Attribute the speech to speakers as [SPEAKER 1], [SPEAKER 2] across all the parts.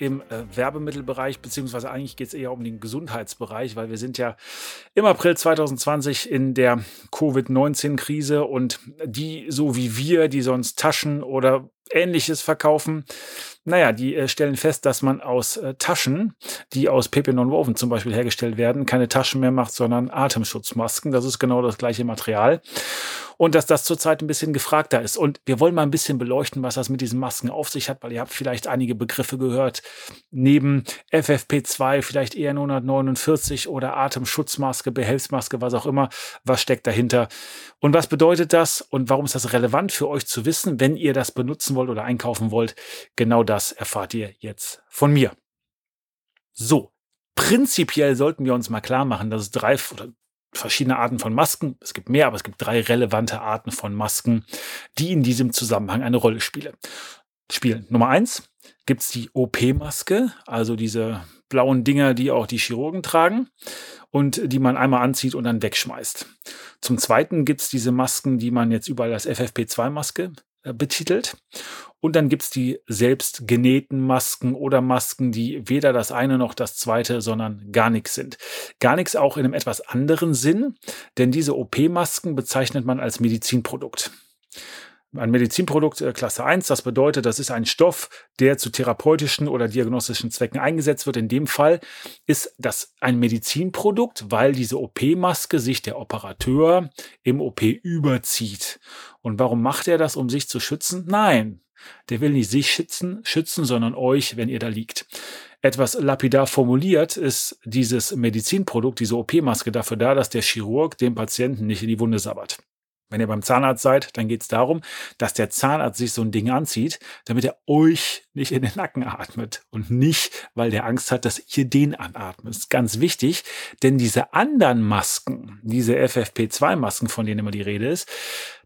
[SPEAKER 1] im äh, Werbemittelbereich, beziehungsweise eigentlich geht es eher um den Gesundheitsbereich, weil wir sind ja im April 2020 in der Covid-19-Krise und die, so wie wir, die sonst Taschen oder ähnliches verkaufen, naja, die äh, stellen fest, dass man aus äh, Taschen, die aus PP Non-Woven zum Beispiel hergestellt werden, keine Taschen mehr macht, sondern Atemschutzmasken. Das ist genau das gleiche Material und dass das zurzeit ein bisschen gefragter ist. Und wir wollen mal ein bisschen beleuchten, was das mit diesen Masken auf sich hat, weil ihr habt vielleicht einige Begriffe gehört. Neben FFP2 vielleicht eher 149 oder Atemschutzmaske, Behelfsmaske, was auch immer. Was steckt dahinter? Und was bedeutet das? Und warum ist das relevant für euch zu wissen, wenn ihr das benutzen wollt oder einkaufen wollt? Genau das erfahrt ihr jetzt von mir. So, prinzipiell sollten wir uns mal klar machen, dass es drei oder verschiedene Arten von Masken. Es gibt mehr, aber es gibt drei relevante Arten von Masken, die in diesem Zusammenhang eine Rolle spielen. spielen. Nummer eins gibt es die OP-Maske, also diese blauen Dinger, die auch die Chirurgen tragen und die man einmal anzieht und dann wegschmeißt. Zum Zweiten gibt es diese Masken, die man jetzt überall als FFP2-Maske äh, betitelt. Und dann gibt's die selbst genähten Masken oder Masken, die weder das eine noch das zweite, sondern gar nichts sind. Gar nichts auch in einem etwas anderen Sinn, denn diese OP-Masken bezeichnet man als Medizinprodukt ein Medizinprodukt äh, Klasse 1. Das bedeutet, das ist ein Stoff, der zu therapeutischen oder diagnostischen Zwecken eingesetzt wird. In dem Fall ist das ein Medizinprodukt, weil diese OP-Maske sich der Operateur im OP überzieht. Und warum macht er das, um sich zu schützen? Nein, der will nicht sich schützen, schützen, sondern euch, wenn ihr da liegt. Etwas lapidar formuliert ist dieses Medizinprodukt, diese OP-Maske dafür da, dass der Chirurg dem Patienten nicht in die Wunde sabbert. Wenn ihr beim Zahnarzt seid, dann geht es darum, dass der Zahnarzt sich so ein Ding anzieht, damit er euch nicht in den Nacken atmet und nicht, weil der Angst hat, dass ihr den anatmet. Das ist ganz wichtig, denn diese anderen Masken, diese FFP2-Masken, von denen immer die Rede ist,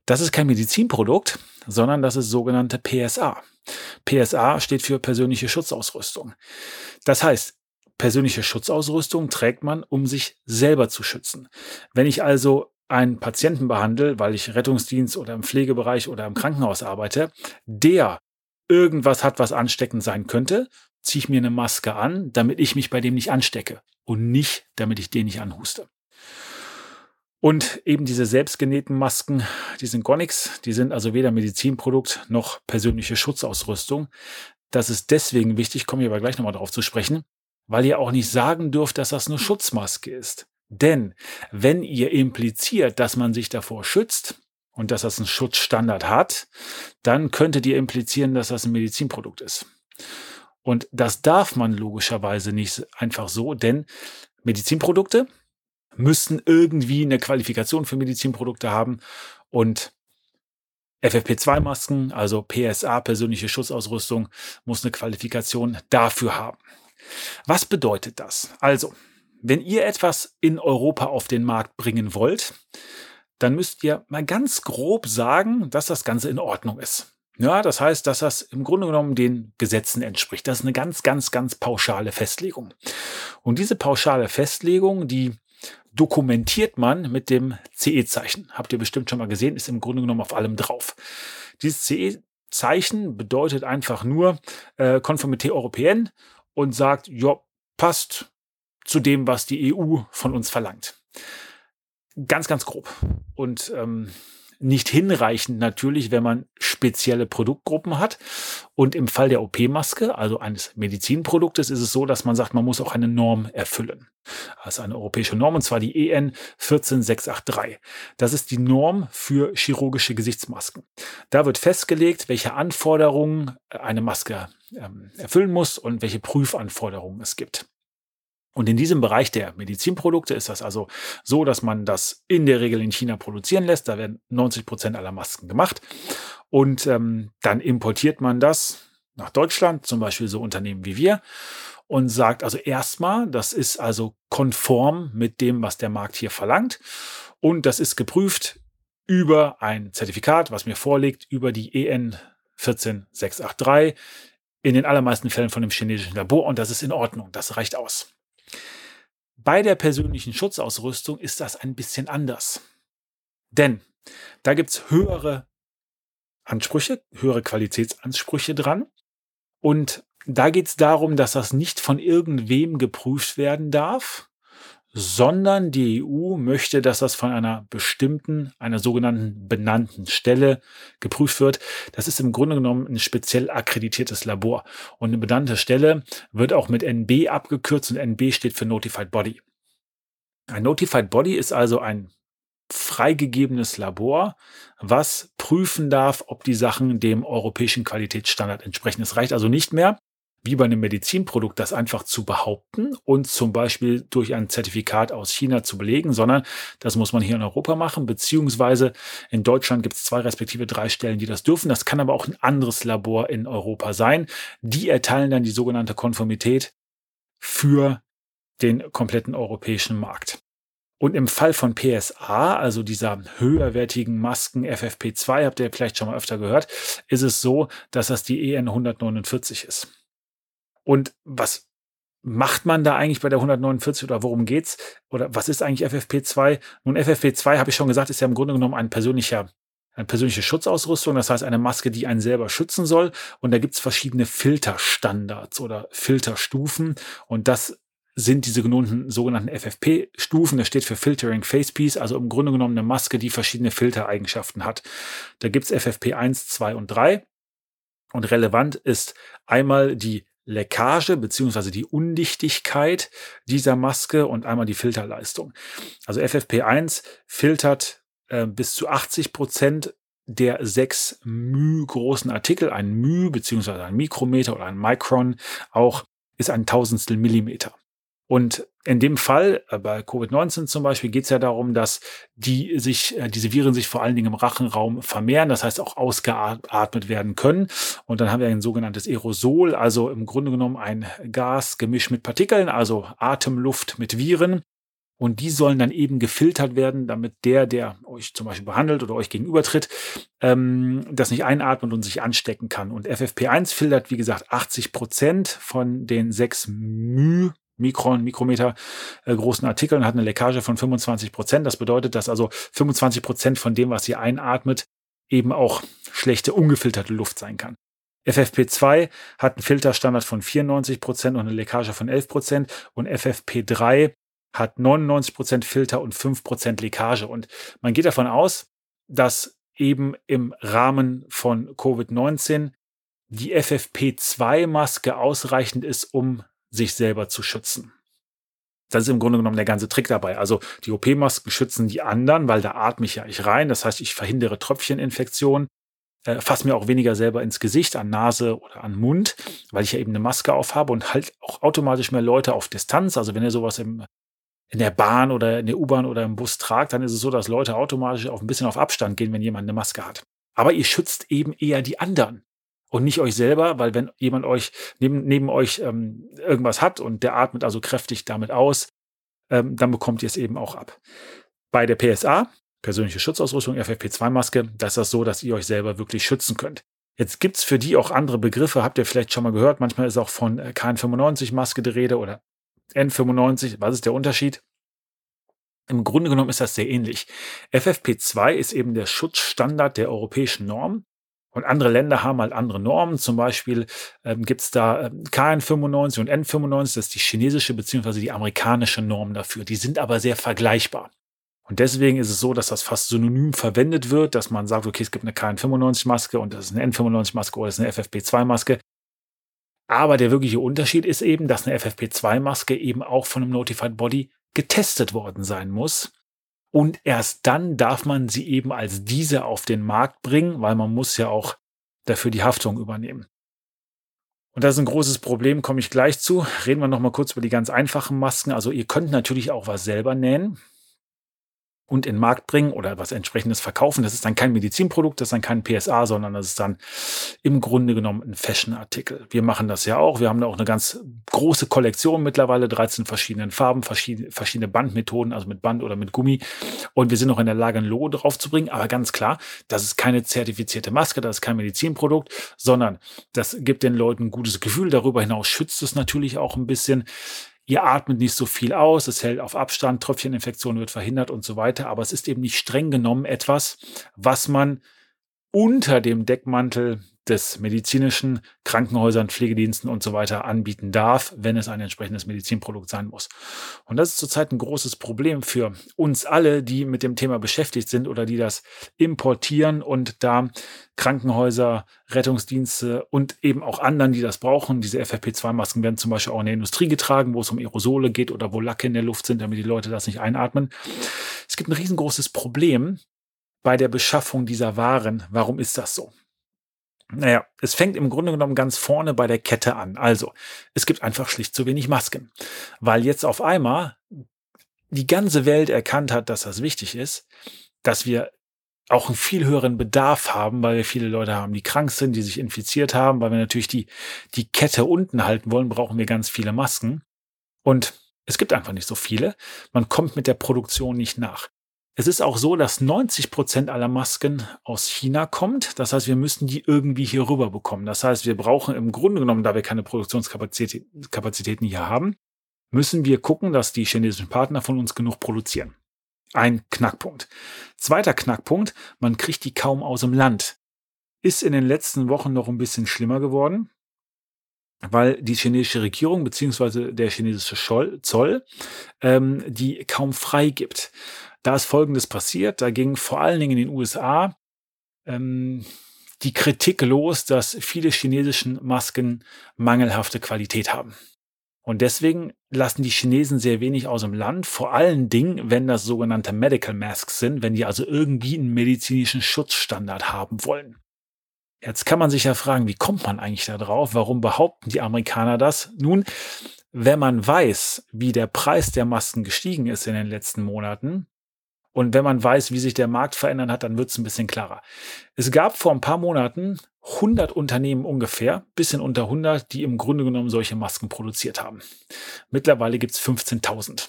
[SPEAKER 1] das ist kein Medizinprodukt, sondern das ist sogenannte PSA. PSA steht für persönliche Schutzausrüstung. Das heißt, persönliche Schutzausrüstung trägt man, um sich selber zu schützen. Wenn ich also einen Patienten behandle, weil ich Rettungsdienst oder im Pflegebereich oder im Krankenhaus arbeite, der irgendwas hat, was ansteckend sein könnte, ziehe ich mir eine Maske an, damit ich mich bei dem nicht anstecke und nicht, damit ich den nicht anhuste. Und eben diese selbstgenähten Masken, die sind gar nichts, die sind also weder Medizinprodukt noch persönliche Schutzausrüstung. Das ist deswegen wichtig, komme ich aber gleich nochmal darauf zu sprechen, weil ihr auch nicht sagen dürft, dass das eine Schutzmaske ist. Denn wenn ihr impliziert, dass man sich davor schützt und dass das einen Schutzstandard hat, dann könntet ihr implizieren, dass das ein Medizinprodukt ist. Und das darf man logischerweise nicht einfach so, denn Medizinprodukte müssen irgendwie eine Qualifikation für Medizinprodukte haben und FFP2-Masken, also PSA, persönliche Schutzausrüstung, muss eine Qualifikation dafür haben. Was bedeutet das? Also, wenn ihr etwas in Europa auf den Markt bringen wollt, dann müsst ihr mal ganz grob sagen, dass das Ganze in Ordnung ist. Ja, das heißt, dass das im Grunde genommen den Gesetzen entspricht. Das ist eine ganz, ganz, ganz pauschale Festlegung. Und diese pauschale Festlegung, die dokumentiert man mit dem CE-Zeichen. Habt ihr bestimmt schon mal gesehen, ist im Grunde genommen auf allem drauf. Dieses CE-Zeichen bedeutet einfach nur äh, Konformität Européenne und sagt, ja, passt, zu dem, was die EU von uns verlangt. Ganz, ganz grob. Und ähm, nicht hinreichend natürlich, wenn man spezielle Produktgruppen hat. Und im Fall der OP-Maske, also eines Medizinproduktes, ist es so, dass man sagt, man muss auch eine Norm erfüllen. Also eine europäische Norm, und zwar die EN 14683. Das ist die Norm für chirurgische Gesichtsmasken. Da wird festgelegt, welche Anforderungen eine Maske ähm, erfüllen muss und welche Prüfanforderungen es gibt. Und in diesem Bereich der Medizinprodukte ist das also so, dass man das in der Regel in China produzieren lässt. Da werden 90 Prozent aller Masken gemacht. Und ähm, dann importiert man das nach Deutschland, zum Beispiel so Unternehmen wie wir. und sagt also erstmal, das ist also konform mit dem, was der Markt hier verlangt. Und das ist geprüft über ein Zertifikat, was mir vorliegt, über die EN 14683, in den allermeisten Fällen von dem chinesischen Labor. Und das ist in Ordnung, das reicht aus. Bei der persönlichen Schutzausrüstung ist das ein bisschen anders. Denn da gibt es höhere Ansprüche, höhere Qualitätsansprüche dran. Und da geht es darum, dass das nicht von irgendwem geprüft werden darf, sondern die EU möchte, dass das von einer bestimmten, einer sogenannten benannten Stelle geprüft wird. Das ist im Grunde genommen ein speziell akkreditiertes Labor. Und eine benannte Stelle wird auch mit NB abgekürzt und NB steht für Notified Body. Ein Notified Body ist also ein freigegebenes Labor, was prüfen darf, ob die Sachen dem europäischen Qualitätsstandard entsprechen. Es reicht also nicht mehr, wie bei einem Medizinprodukt, das einfach zu behaupten und zum Beispiel durch ein Zertifikat aus China zu belegen, sondern das muss man hier in Europa machen, beziehungsweise in Deutschland gibt es zwei respektive drei Stellen, die das dürfen. Das kann aber auch ein anderes Labor in Europa sein. Die erteilen dann die sogenannte Konformität für den kompletten europäischen Markt. Und im Fall von PSA, also dieser höherwertigen Masken FFP2, habt ihr vielleicht schon mal öfter gehört, ist es so, dass das die EN 149 ist. Und was macht man da eigentlich bei der 149 oder worum geht's? Oder was ist eigentlich FFP2? Nun, FFP2, habe ich schon gesagt, ist ja im Grunde genommen ein persönlicher eine persönliche Schutzausrüstung, das heißt eine Maske, die einen selber schützen soll. Und da gibt's verschiedene Filterstandards oder Filterstufen. Und das sind diese genannten sogenannten FFP-Stufen. Das steht für Filtering Facepiece, also im Grunde genommen eine Maske, die verschiedene Filtereigenschaften hat. Da gibt's FFP 1, 2 und 3. Und relevant ist einmal die Leckage beziehungsweise die Undichtigkeit dieser Maske und einmal die Filterleistung. Also FFP1 filtert äh, bis zu 80 Prozent der sechs μ großen Artikel. Ein μ beziehungsweise ein Mikrometer oder ein Micron auch ist ein Tausendstel Millimeter. Und in dem Fall, äh, bei Covid-19 zum Beispiel, geht es ja darum, dass die sich, äh, diese Viren sich vor allen Dingen im Rachenraum vermehren, das heißt auch ausgeatmet werden können. Und dann haben wir ein sogenanntes Aerosol, also im Grunde genommen ein Gas gemischt mit Partikeln, also Atemluft mit Viren. Und die sollen dann eben gefiltert werden, damit der, der euch zum Beispiel behandelt oder euch gegenübertritt, ähm, das nicht einatmet und sich anstecken kann. Und FFP1 filtert, wie gesagt, 80 Prozent von den 6 μ Mikron, Mikrometer äh, großen Artikeln hat eine Leckage von 25 Prozent. Das bedeutet, dass also 25 Prozent von dem, was ihr einatmet, eben auch schlechte, ungefilterte Luft sein kann. FFP2 hat einen Filterstandard von 94 Prozent und eine Leckage von 11 Prozent und FFP3 hat 99 Prozent Filter und 5 Prozent Leckage. Und man geht davon aus, dass eben im Rahmen von Covid-19 die FFP2-Maske ausreichend ist, um sich selber zu schützen. Das ist im Grunde genommen der ganze Trick dabei. Also die OP-Masken schützen die anderen, weil da atme ich ja nicht rein. Das heißt, ich verhindere Tröpfcheninfektionen, äh, fasse mir auch weniger selber ins Gesicht, an Nase oder an Mund, weil ich ja eben eine Maske aufhabe und halt auch automatisch mehr Leute auf Distanz. Also wenn ihr sowas im, in der Bahn oder in der U-Bahn oder im Bus tragt, dann ist es so, dass Leute automatisch auch ein bisschen auf Abstand gehen, wenn jemand eine Maske hat. Aber ihr schützt eben eher die anderen und nicht euch selber, weil wenn jemand euch neben, neben euch ähm, irgendwas hat und der atmet also kräftig damit aus, ähm, dann bekommt ihr es eben auch ab. Bei der PSA, persönliche Schutzausrüstung, FFP2-Maske, da ist das so, dass ihr euch selber wirklich schützen könnt. Jetzt gibt's für die auch andere Begriffe, habt ihr vielleicht schon mal gehört. Manchmal ist auch von äh, KN95-Maske die Rede oder N95. Was ist der Unterschied? Im Grunde genommen ist das sehr ähnlich. FFP2 ist eben der Schutzstandard der europäischen Norm. Und andere Länder haben halt andere Normen. Zum Beispiel ähm, gibt es da ähm, KN95 und N95, das ist die chinesische bzw. die amerikanische Norm dafür. Die sind aber sehr vergleichbar. Und deswegen ist es so, dass das fast synonym verwendet wird, dass man sagt, okay, es gibt eine KN95-Maske und das ist eine N95-Maske oder das ist eine FFP2-Maske. Aber der wirkliche Unterschied ist eben, dass eine FFP2-Maske eben auch von einem Notified Body getestet worden sein muss und erst dann darf man sie eben als diese auf den Markt bringen, weil man muss ja auch dafür die Haftung übernehmen. Und das ist ein großes Problem, komme ich gleich zu. Reden wir noch mal kurz über die ganz einfachen Masken. Also ihr könnt natürlich auch was selber nähen. Und in den Markt bringen oder was entsprechendes verkaufen. Das ist dann kein Medizinprodukt, das ist dann kein PSA, sondern das ist dann im Grunde genommen ein Fashion-Artikel. Wir machen das ja auch. Wir haben da auch eine ganz große Kollektion mittlerweile, 13 verschiedenen Farben, verschiedene, Bandmethoden, also mit Band oder mit Gummi. Und wir sind auch in der Lage, ein Logo draufzubringen. Aber ganz klar, das ist keine zertifizierte Maske, das ist kein Medizinprodukt, sondern das gibt den Leuten ein gutes Gefühl. Darüber hinaus schützt es natürlich auch ein bisschen. Ihr atmet nicht so viel aus, es hält auf Abstand, Tröpfcheninfektion wird verhindert und so weiter. Aber es ist eben nicht streng genommen etwas, was man unter dem Deckmantel des medizinischen Krankenhäusern, Pflegediensten und so weiter anbieten darf, wenn es ein entsprechendes Medizinprodukt sein muss. Und das ist zurzeit ein großes Problem für uns alle, die mit dem Thema beschäftigt sind oder die das importieren und da Krankenhäuser, Rettungsdienste und eben auch anderen, die das brauchen. Diese FFP2-Masken werden zum Beispiel auch in der Industrie getragen, wo es um Aerosole geht oder wo Lacke in der Luft sind, damit die Leute das nicht einatmen. Es gibt ein riesengroßes Problem bei der Beschaffung dieser Waren. Warum ist das so? Naja, es fängt im Grunde genommen ganz vorne bei der Kette an. Also, es gibt einfach schlicht zu wenig Masken. Weil jetzt auf einmal die ganze Welt erkannt hat, dass das wichtig ist, dass wir auch einen viel höheren Bedarf haben, weil wir viele Leute haben, die krank sind, die sich infiziert haben, weil wir natürlich die, die Kette unten halten wollen, brauchen wir ganz viele Masken. Und es gibt einfach nicht so viele. Man kommt mit der Produktion nicht nach. Es ist auch so, dass 90 Prozent aller Masken aus China kommt. Das heißt, wir müssen die irgendwie hier rüber bekommen. Das heißt, wir brauchen im Grunde genommen, da wir keine Produktionskapazitäten hier haben, müssen wir gucken, dass die chinesischen Partner von uns genug produzieren. Ein Knackpunkt. Zweiter Knackpunkt, man kriegt die kaum aus dem Land. Ist in den letzten Wochen noch ein bisschen schlimmer geworden, weil die chinesische Regierung beziehungsweise der chinesische Zoll ähm, die kaum frei gibt. Da ist Folgendes passiert. Da ging vor allen Dingen in den USA ähm, die Kritik los, dass viele chinesischen Masken mangelhafte Qualität haben. Und deswegen lassen die Chinesen sehr wenig aus dem Land, vor allen Dingen, wenn das sogenannte Medical Masks sind, wenn die also irgendwie einen medizinischen Schutzstandard haben wollen. Jetzt kann man sich ja fragen, wie kommt man eigentlich da drauf? Warum behaupten die Amerikaner das? Nun, wenn man weiß, wie der Preis der Masken gestiegen ist in den letzten Monaten, und wenn man weiß, wie sich der Markt verändern hat, dann wird es ein bisschen klarer. Es gab vor ein paar Monaten 100 Unternehmen ungefähr, bisschen unter 100, die im Grunde genommen solche Masken produziert haben. Mittlerweile gibt es 15.000.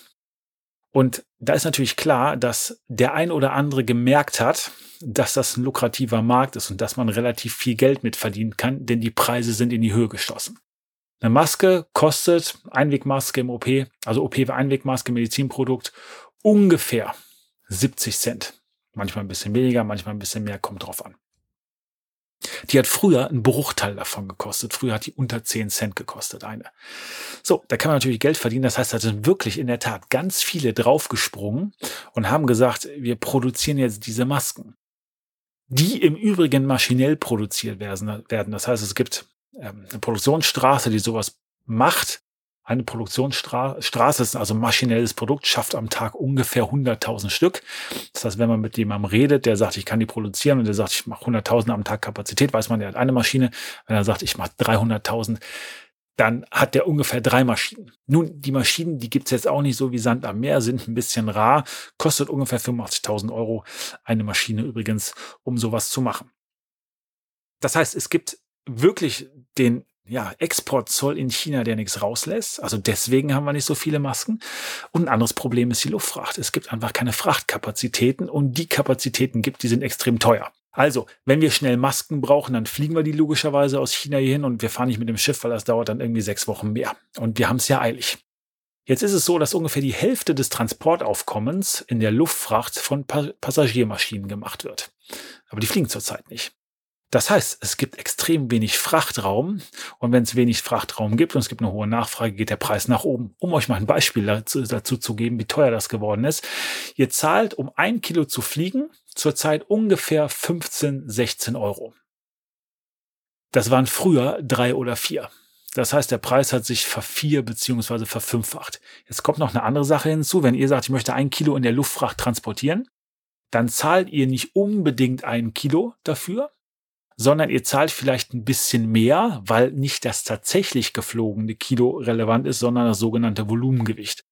[SPEAKER 1] Und da ist natürlich klar, dass der ein oder andere gemerkt hat, dass das ein lukrativer Markt ist und dass man relativ viel Geld mit verdienen kann, denn die Preise sind in die Höhe gestoßen. Eine Maske kostet, Einwegmaske im OP, also OP-Einwegmaske, Medizinprodukt, ungefähr 70 Cent. Manchmal ein bisschen weniger, manchmal ein bisschen mehr, kommt drauf an. Die hat früher einen Bruchteil davon gekostet. Früher hat die unter 10 Cent gekostet, eine. So, da kann man natürlich Geld verdienen. Das heißt, da sind wirklich in der Tat ganz viele draufgesprungen und haben gesagt, wir produzieren jetzt diese Masken. Die im Übrigen maschinell produziert werden. Das heißt, es gibt ähm, eine Produktionsstraße, die sowas macht eine Produktionsstraße ist also maschinelles Produkt, schafft am Tag ungefähr 100.000 Stück. Das heißt, wenn man mit jemandem redet, der sagt, ich kann die produzieren und der sagt, ich mache 100.000 am Tag Kapazität, weiß man, der hat eine Maschine. Wenn er sagt, ich mache 300.000, dann hat der ungefähr drei Maschinen. Nun, die Maschinen, die gibt's jetzt auch nicht so wie Sand am Meer, sind ein bisschen rar, kostet ungefähr 85.000 Euro eine Maschine übrigens, um sowas zu machen. Das heißt, es gibt wirklich den ja, Exportzoll in China, der nichts rauslässt. Also deswegen haben wir nicht so viele Masken. Und ein anderes Problem ist die Luftfracht. Es gibt einfach keine Frachtkapazitäten und die Kapazitäten gibt, die sind extrem teuer. Also, wenn wir schnell Masken brauchen, dann fliegen wir die logischerweise aus China hierhin und wir fahren nicht mit dem Schiff, weil das dauert dann irgendwie sechs Wochen mehr. Und wir haben es ja eilig. Jetzt ist es so, dass ungefähr die Hälfte des Transportaufkommens in der Luftfracht von Passagiermaschinen gemacht wird. Aber die fliegen zurzeit nicht. Das heißt, es gibt extrem wenig Frachtraum und wenn es wenig Frachtraum gibt und es gibt eine hohe Nachfrage, geht der Preis nach oben. Um euch mal ein Beispiel dazu, dazu zu geben, wie teuer das geworden ist. Ihr zahlt, um ein Kilo zu fliegen, zurzeit ungefähr 15, 16 Euro. Das waren früher drei oder vier. Das heißt, der Preis hat sich vervier beziehungsweise verfünffacht. Jetzt kommt noch eine andere Sache hinzu. Wenn ihr sagt, ich möchte ein Kilo in der Luftfracht transportieren, dann zahlt ihr nicht unbedingt ein Kilo dafür, sondern ihr zahlt vielleicht ein bisschen mehr, weil nicht das tatsächlich geflogene Kilo relevant ist, sondern das sogenannte Volumengewicht.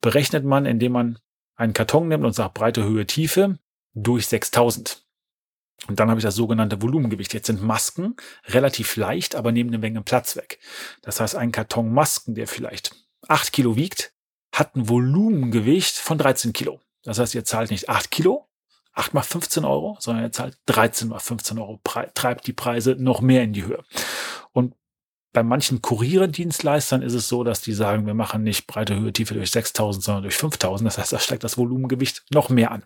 [SPEAKER 1] Berechnet man, indem man einen Karton nimmt und sagt Breite, Höhe, Tiefe durch 6000. Und dann habe ich das sogenannte Volumengewicht. Jetzt sind Masken relativ leicht, aber nehmen eine Menge Platz weg. Das heißt, ein Karton Masken, der vielleicht 8 Kilo wiegt, hat ein Volumengewicht von 13 Kilo. Das heißt, ihr zahlt nicht 8 Kilo, 8 mal 15 Euro, sondern ihr zahlt 13 mal 15 Euro, treibt die Preise noch mehr in die Höhe. Und bei manchen Kurierdienstleistern ist es so, dass die sagen, wir machen nicht breite Höhe, Tiefe durch 6000, sondern durch 5000. Das heißt, da steigt das Volumengewicht noch mehr an.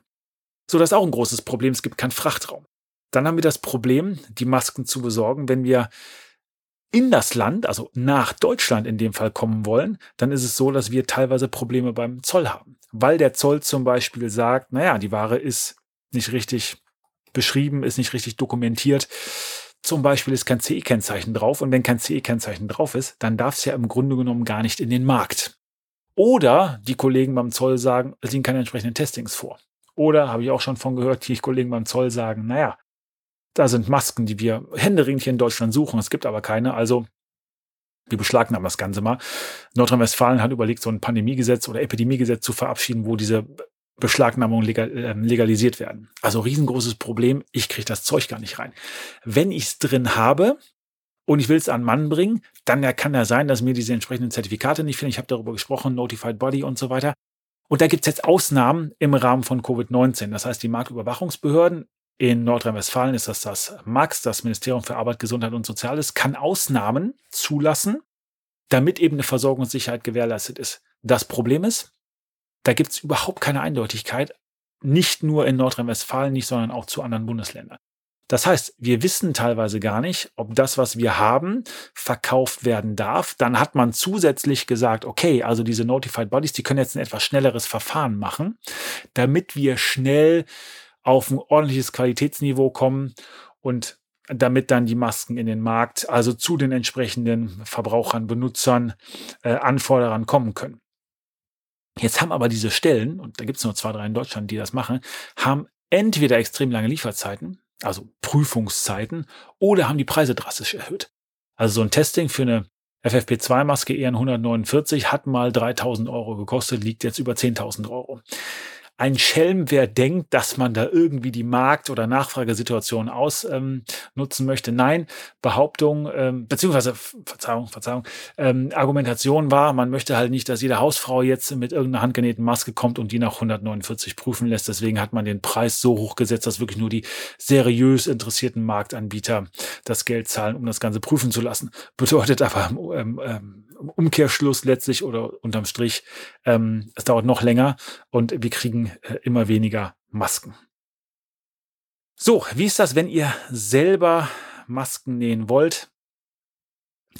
[SPEAKER 1] So, das ist auch ein großes Problem. Es gibt keinen Frachtraum. Dann haben wir das Problem, die Masken zu besorgen, wenn wir in das Land, also nach Deutschland in dem Fall kommen wollen, dann ist es so, dass wir teilweise Probleme beim Zoll haben. Weil der Zoll zum Beispiel sagt, naja, die Ware ist nicht richtig beschrieben, ist nicht richtig dokumentiert. Zum Beispiel ist kein CE-Kennzeichen drauf und wenn kein CE-Kennzeichen drauf ist, dann darf es ja im Grunde genommen gar nicht in den Markt. Oder die Kollegen beim Zoll sagen, es liegen keine entsprechenden Testings vor. Oder habe ich auch schon von gehört, die Kollegen beim Zoll sagen, naja, da sind Masken, die wir händeringend hier in Deutschland suchen. Es gibt aber keine. Also wir beschlagnahmen das Ganze mal. Nordrhein-Westfalen hat überlegt, so ein Pandemiegesetz oder Epidemiegesetz zu verabschieden, wo diese Beschlagnahmungen legal, äh, legalisiert werden. Also riesengroßes Problem. Ich kriege das Zeug gar nicht rein. Wenn ich es drin habe und ich will es an Mann bringen, dann kann ja sein, dass mir diese entsprechenden Zertifikate nicht fehlen. Ich habe darüber gesprochen, Notified Body und so weiter. Und da gibt es jetzt Ausnahmen im Rahmen von Covid-19. Das heißt, die Marktüberwachungsbehörden in Nordrhein-Westfalen ist das das MAX, das Ministerium für Arbeit, Gesundheit und Soziales, kann Ausnahmen zulassen, damit eben eine Versorgungssicherheit gewährleistet ist. Das Problem ist, da gibt es überhaupt keine Eindeutigkeit, nicht nur in Nordrhein-Westfalen nicht, sondern auch zu anderen Bundesländern. Das heißt, wir wissen teilweise gar nicht, ob das, was wir haben, verkauft werden darf. Dann hat man zusätzlich gesagt, okay, also diese Notified Bodies, die können jetzt ein etwas schnelleres Verfahren machen, damit wir schnell auf ein ordentliches Qualitätsniveau kommen und damit dann die Masken in den Markt, also zu den entsprechenden Verbrauchern, Benutzern, äh, Anforderern kommen können. Jetzt haben aber diese Stellen, und da gibt es nur zwei, drei in Deutschland, die das machen, haben entweder extrem lange Lieferzeiten, also Prüfungszeiten, oder haben die Preise drastisch erhöht. Also so ein Testing für eine FFP2-Maske EN 149 hat mal 3000 Euro gekostet, liegt jetzt über 10.000 Euro ein Schelm, wer denkt, dass man da irgendwie die Markt- oder Nachfragesituation ausnutzen ähm, möchte. Nein, Behauptung, ähm, beziehungsweise, Verzeihung, Verzeihung, ähm, Argumentation war, man möchte halt nicht, dass jede Hausfrau jetzt mit irgendeiner handgenähten Maske kommt und die nach 149 prüfen lässt. Deswegen hat man den Preis so hoch gesetzt, dass wirklich nur die seriös interessierten Marktanbieter das Geld zahlen, um das Ganze prüfen zu lassen. Bedeutet aber ähm, ähm, Umkehrschluss letztlich oder unterm Strich, ähm, es dauert noch länger und wir kriegen äh, immer weniger Masken. So, wie ist das, wenn ihr selber Masken nähen wollt?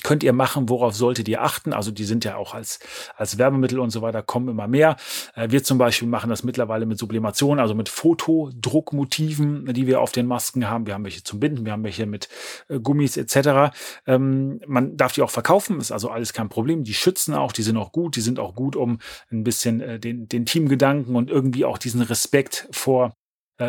[SPEAKER 1] Könnt ihr machen, worauf solltet ihr achten? Also die sind ja auch als, als Werbemittel und so weiter, kommen immer mehr. Äh, wir zum Beispiel machen das mittlerweile mit Sublimation, also mit Fotodruckmotiven, die wir auf den Masken haben. Wir haben welche zum Binden, wir haben welche mit äh, Gummis etc. Ähm, man darf die auch verkaufen, ist also alles kein Problem. Die schützen auch, die sind auch gut, die sind auch gut, um ein bisschen äh, den, den Teamgedanken und irgendwie auch diesen Respekt vor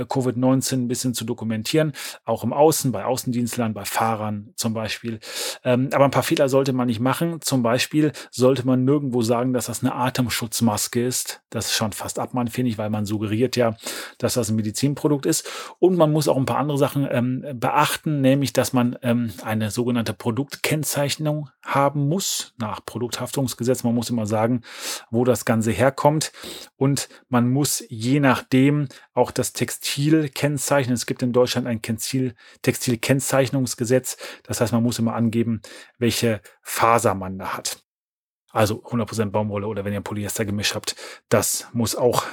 [SPEAKER 1] Covid-19 ein bisschen zu dokumentieren, auch im Außen, bei Außendienstlern, bei Fahrern zum Beispiel. Ähm, aber ein paar Fehler sollte man nicht machen. Zum Beispiel sollte man nirgendwo sagen, dass das eine Atemschutzmaske ist. Das ist schon fast abmannfindig, weil man suggeriert ja, dass das ein Medizinprodukt ist. Und man muss auch ein paar andere Sachen ähm, beachten, nämlich, dass man ähm, eine sogenannte Produktkennzeichnung haben muss nach Produkthaftungsgesetz. Man muss immer sagen, wo das Ganze herkommt. Und man muss je nachdem auch das Textil kennzeichnen. Es gibt in Deutschland ein Textilkennzeichnungsgesetz. Das heißt, man muss immer angeben, welche Faser man da hat. Also 100% Baumwolle oder wenn ihr Polyester gemischt habt, das muss auch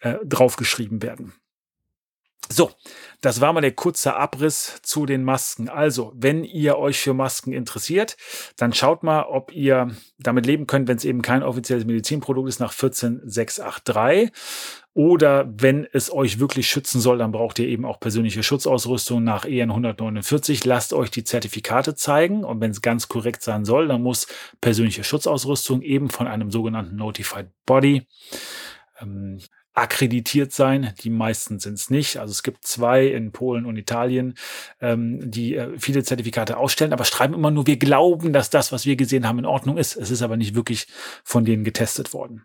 [SPEAKER 1] äh, draufgeschrieben werden. So, das war mal der kurze Abriss zu den Masken. Also, wenn ihr euch für Masken interessiert, dann schaut mal, ob ihr damit leben könnt, wenn es eben kein offizielles Medizinprodukt ist nach 14683. Oder wenn es euch wirklich schützen soll, dann braucht ihr eben auch persönliche Schutzausrüstung nach EN 149. Lasst euch die Zertifikate zeigen. Und wenn es ganz korrekt sein soll, dann muss persönliche Schutzausrüstung eben von einem sogenannten Notified Body ähm, akkreditiert sein. Die meisten sind es nicht. Also es gibt zwei in Polen und Italien, ähm, die äh, viele Zertifikate ausstellen, aber schreiben immer nur, wir glauben, dass das, was wir gesehen haben, in Ordnung ist. Es ist aber nicht wirklich von denen getestet worden.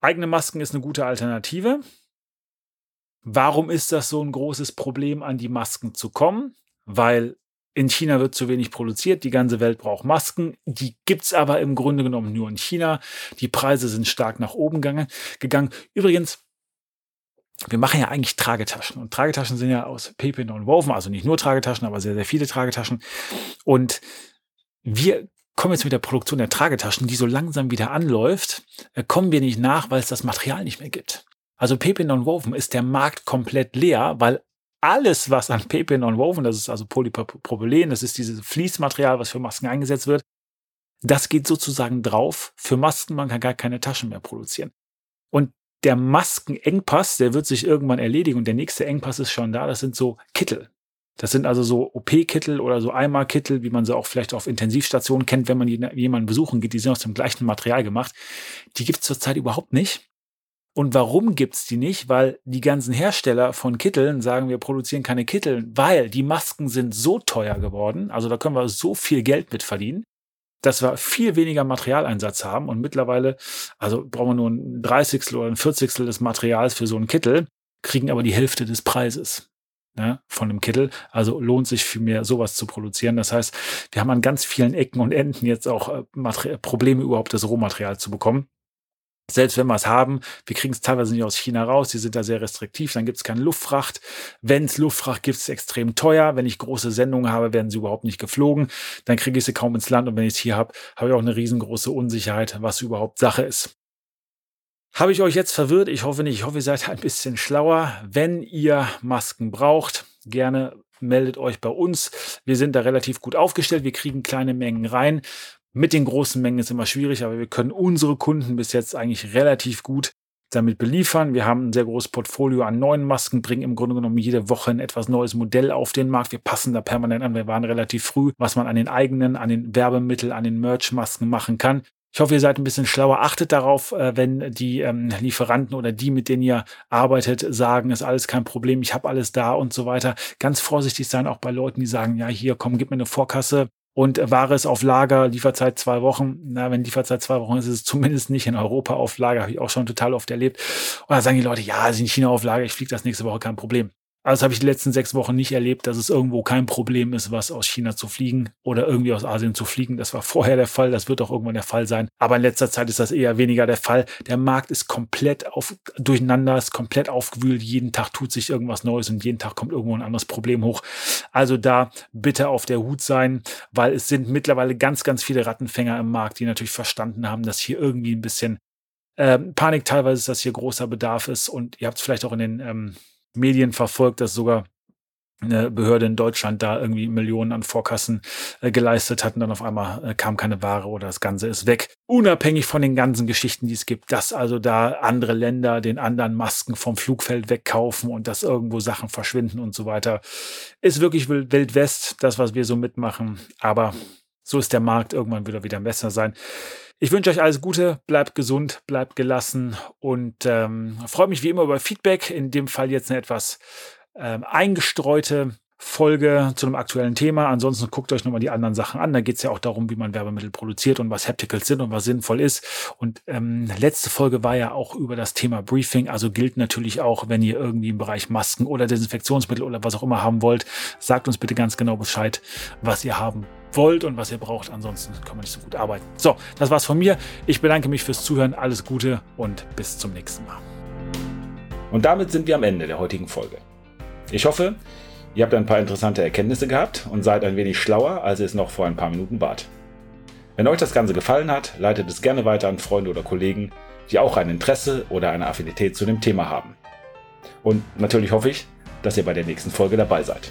[SPEAKER 1] Eigene Masken ist eine gute Alternative. Warum ist das so ein großes Problem, an die Masken zu kommen? Weil in China wird zu wenig produziert, die ganze Welt braucht Masken. Die gibt es aber im Grunde genommen nur in China. Die Preise sind stark nach oben gegangen. Übrigens, wir machen ja eigentlich Tragetaschen. Und Tragetaschen sind ja aus PP und Woven, also nicht nur Tragetaschen, aber sehr, sehr viele Tragetaschen. Und wir kommen jetzt mit der Produktion der Tragetaschen, die so langsam wieder anläuft, äh, kommen wir nicht nach, weil es das Material nicht mehr gibt. Also PP Non-Woven ist der Markt komplett leer, weil alles, was an PP Non-Woven, das ist also Polypropylen, das ist dieses Fließmaterial, was für Masken eingesetzt wird, das geht sozusagen drauf. Für Masken, man kann gar keine Taschen mehr produzieren. Und der Maskenengpass, der wird sich irgendwann erledigen und der nächste Engpass ist schon da. Das sind so Kittel. Das sind also so OP-Kittel oder so Eimer-Kittel, wie man sie auch vielleicht auf Intensivstationen kennt, wenn man jemanden besuchen geht. Die sind aus dem gleichen Material gemacht. Die gibt es zurzeit überhaupt nicht. Und warum gibt's die nicht? Weil die ganzen Hersteller von Kitteln sagen, wir produzieren keine Kittel, weil die Masken sind so teuer geworden. Also da können wir so viel Geld mit verdienen, dass wir viel weniger Materialeinsatz haben. Und mittlerweile, also brauchen wir nur ein Dreißigstel oder ein Vierzigstel des Materials für so einen Kittel, kriegen aber die Hälfte des Preises ne, von dem Kittel. Also lohnt sich viel mehr, sowas zu produzieren. Das heißt, wir haben an ganz vielen Ecken und Enden jetzt auch äh, Probleme, überhaupt das Rohmaterial zu bekommen. Selbst wenn wir es haben, wir kriegen es teilweise nicht aus China raus, die sind da sehr restriktiv, dann gibt es keine Luftfracht. Wenn es Luftfracht gibt, ist es extrem teuer. Wenn ich große Sendungen habe, werden sie überhaupt nicht geflogen. Dann kriege ich sie kaum ins Land und wenn ich es hier habe, habe ich auch eine riesengroße Unsicherheit, was überhaupt Sache ist. Habe ich euch jetzt verwirrt? Ich hoffe nicht. Ich hoffe, ihr seid ein bisschen schlauer. Wenn ihr Masken braucht, gerne meldet euch bei uns. Wir sind da relativ gut aufgestellt. Wir kriegen kleine Mengen rein. Mit den großen Mengen ist immer schwierig, aber wir können unsere Kunden bis jetzt eigentlich relativ gut damit beliefern. Wir haben ein sehr großes Portfolio an neuen Masken, bringen im Grunde genommen jede Woche ein etwas neues Modell auf den Markt. Wir passen da permanent an. Wir waren relativ früh, was man an den eigenen, an den Werbemitteln, an den Merch-Masken machen kann. Ich hoffe, ihr seid ein bisschen schlauer. Achtet darauf, äh, wenn die ähm, Lieferanten oder die, mit denen ihr arbeitet, sagen, ist alles kein Problem, ich habe alles da und so weiter. Ganz vorsichtig sein, auch bei Leuten, die sagen, ja, hier, komm, gib mir eine Vorkasse und Ware ist auf Lager, Lieferzeit zwei Wochen. Na, wenn Lieferzeit zwei Wochen ist, ist es zumindest nicht in Europa auf Lager. Habe ich auch schon total oft erlebt. Und dann sagen die Leute, ja, ist in China auf Lager, ich fliege das nächste Woche, kein Problem. Also habe ich die letzten sechs Wochen nicht erlebt, dass es irgendwo kein Problem ist, was aus China zu fliegen oder irgendwie aus Asien zu fliegen. Das war vorher der Fall, das wird auch irgendwann der Fall sein. Aber in letzter Zeit ist das eher weniger der Fall. Der Markt ist komplett auf, durcheinander, ist komplett aufgewühlt. Jeden Tag tut sich irgendwas Neues und jeden Tag kommt irgendwo ein anderes Problem hoch. Also da bitte auf der Hut sein, weil es sind mittlerweile ganz, ganz viele Rattenfänger im Markt, die natürlich verstanden haben, dass hier irgendwie ein bisschen äh, Panik teilweise ist, dass hier großer Bedarf ist. Und ihr habt es vielleicht auch in den ähm, Medien verfolgt, dass sogar eine Behörde in Deutschland da irgendwie Millionen an Vorkassen äh, geleistet hat und dann auf einmal äh, kam keine Ware oder das Ganze ist weg. Unabhängig von den ganzen Geschichten, die es gibt, dass also da andere Länder den anderen Masken vom Flugfeld wegkaufen und dass irgendwo Sachen verschwinden und so weiter, ist wirklich Wild West, das, was wir so mitmachen. Aber so ist der Markt irgendwann wieder wieder besser sein. Ich wünsche euch alles Gute, bleibt gesund, bleibt gelassen und ähm, freue mich wie immer über Feedback. In dem Fall jetzt eine etwas ähm, eingestreute Folge zu einem aktuellen Thema. Ansonsten guckt euch nochmal die anderen Sachen an. Da geht es ja auch darum, wie man Werbemittel produziert und was Hapticals sind und was sinnvoll ist. Und ähm, letzte Folge war ja auch über das Thema Briefing. Also gilt natürlich auch, wenn ihr irgendwie im Bereich Masken oder Desinfektionsmittel oder was auch immer haben wollt, sagt uns bitte ganz genau Bescheid, was ihr haben wollt und was ihr braucht. Ansonsten kann man nicht so gut arbeiten. So, das war's von mir. Ich bedanke mich fürs Zuhören. Alles Gute und bis zum nächsten Mal.
[SPEAKER 2] Und damit sind wir am Ende der heutigen Folge. Ich hoffe, Ihr habt ein paar interessante Erkenntnisse gehabt und seid ein wenig schlauer, als ihr es noch vor ein paar Minuten wart. Wenn euch das Ganze gefallen hat, leitet es gerne weiter an Freunde oder Kollegen, die auch ein Interesse oder eine Affinität zu dem Thema haben. Und natürlich hoffe ich, dass ihr bei der nächsten Folge dabei seid.